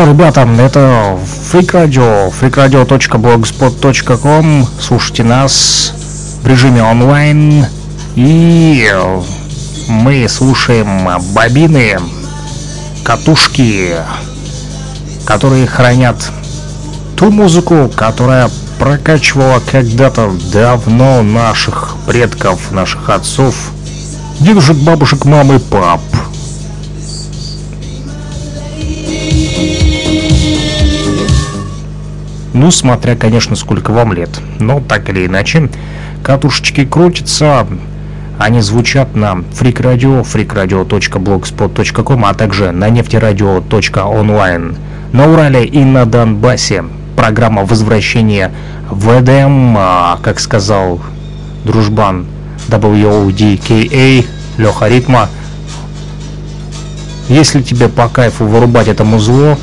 что, ребята, это Radio, freakradio.blogspot.com. Слушайте нас в режиме онлайн. И мы слушаем бобины, катушки, которые хранят ту музыку, которая прокачивала когда-то давно наших предков, наших отцов, дедушек, бабушек, мам и пап. Ну, смотря, конечно, сколько вам лет. Но так или иначе, катушечки крутятся, они звучат на Radio, freakradio.blogspot.com, а также на нефтерадио.онлайн. На Урале и на Донбассе программа возвращения в ЭДМ, а, как сказал дружбан WODKA, Леха Ритма. Если тебе по кайфу вырубать это музло,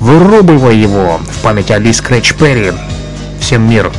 Вырубывай его в память о Ли Скретч Перри. Всем мир!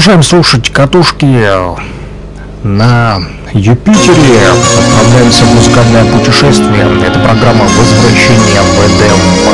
Продолжаем слушать катушки на Юпитере. Отправляемся в музыкальное путешествие. Это программа «Возвращение в Эдем».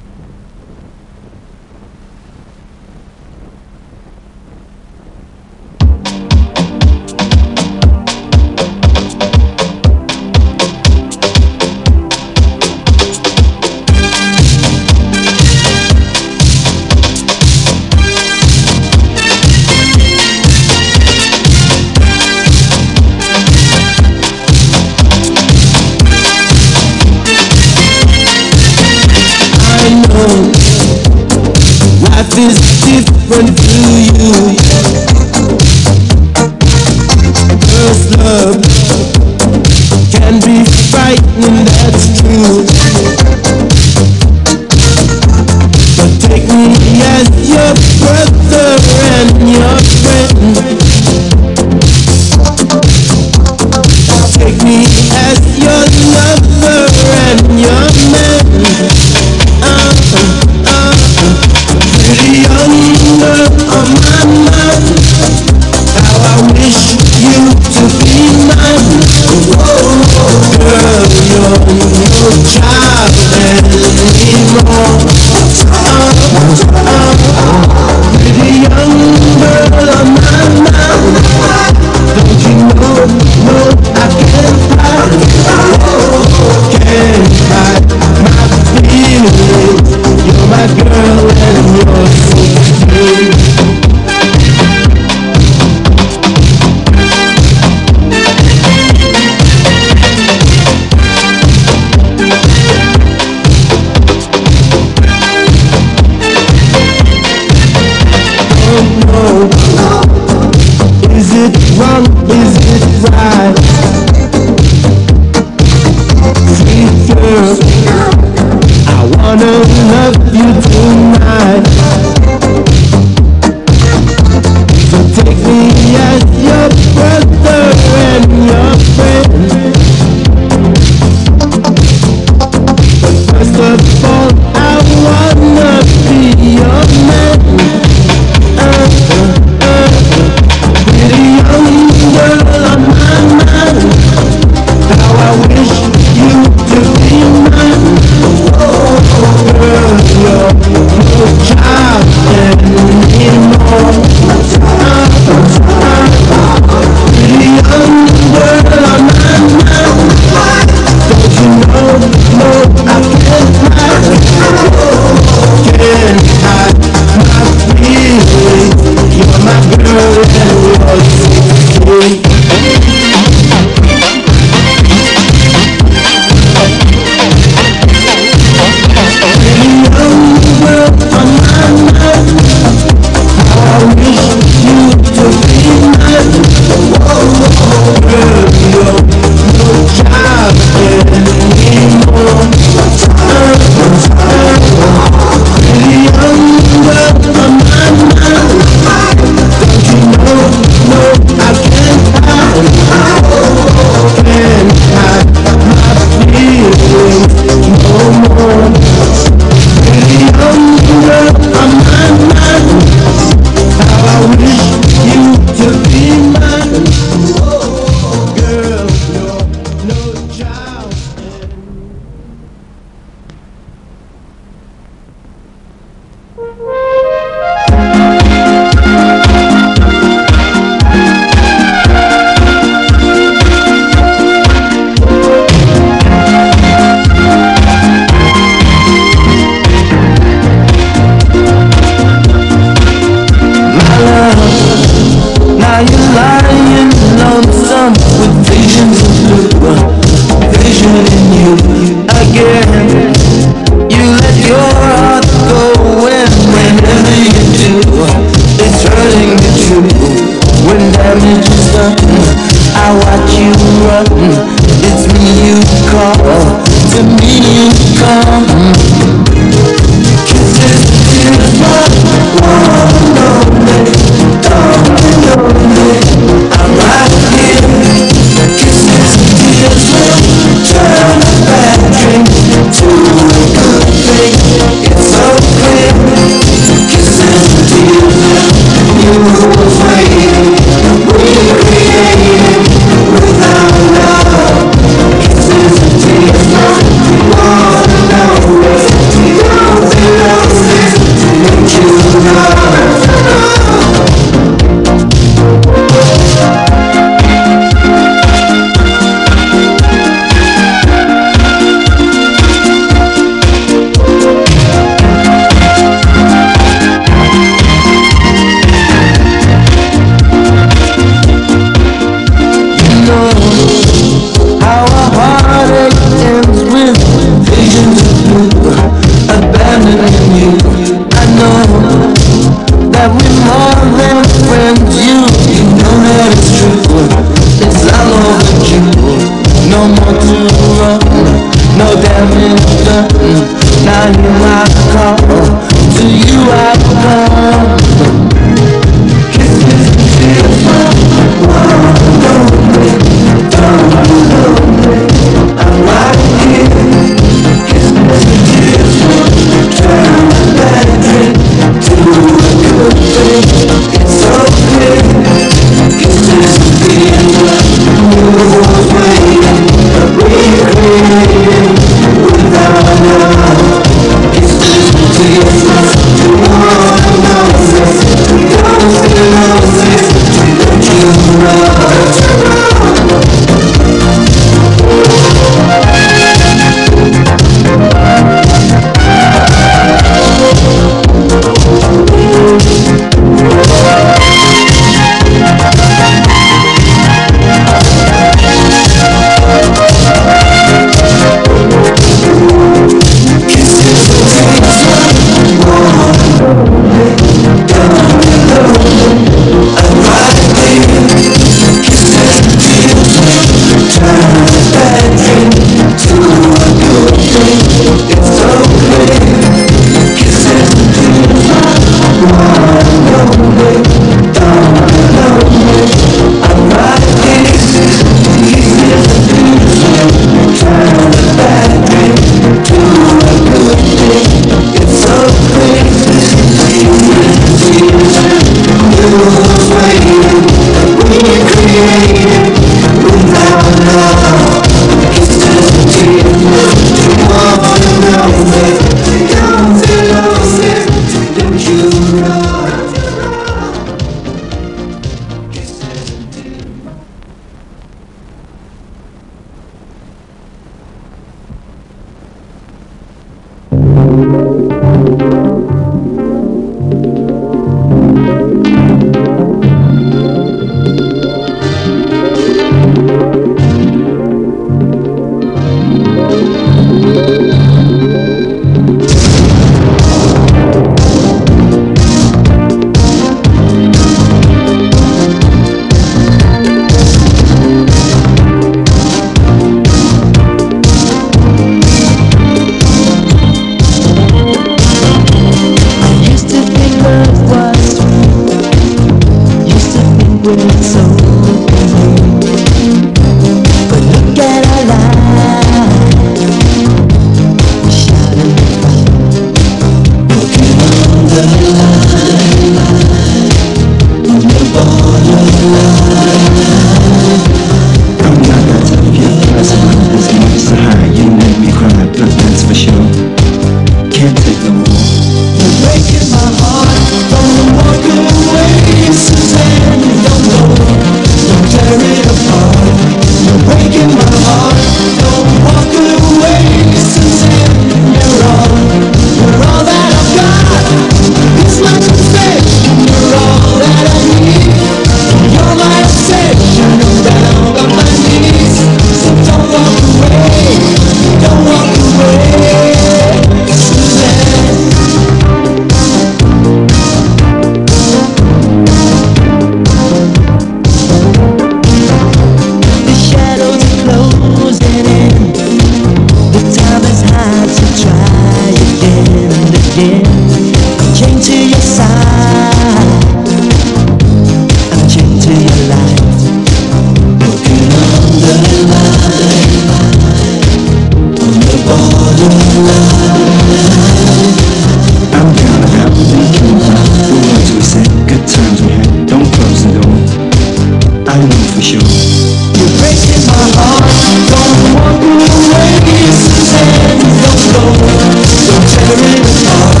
I knew for sure. You're breaking my heart. Don't walk away, Suzanne. Don't go. Don't tear it apart.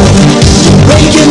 You're breaking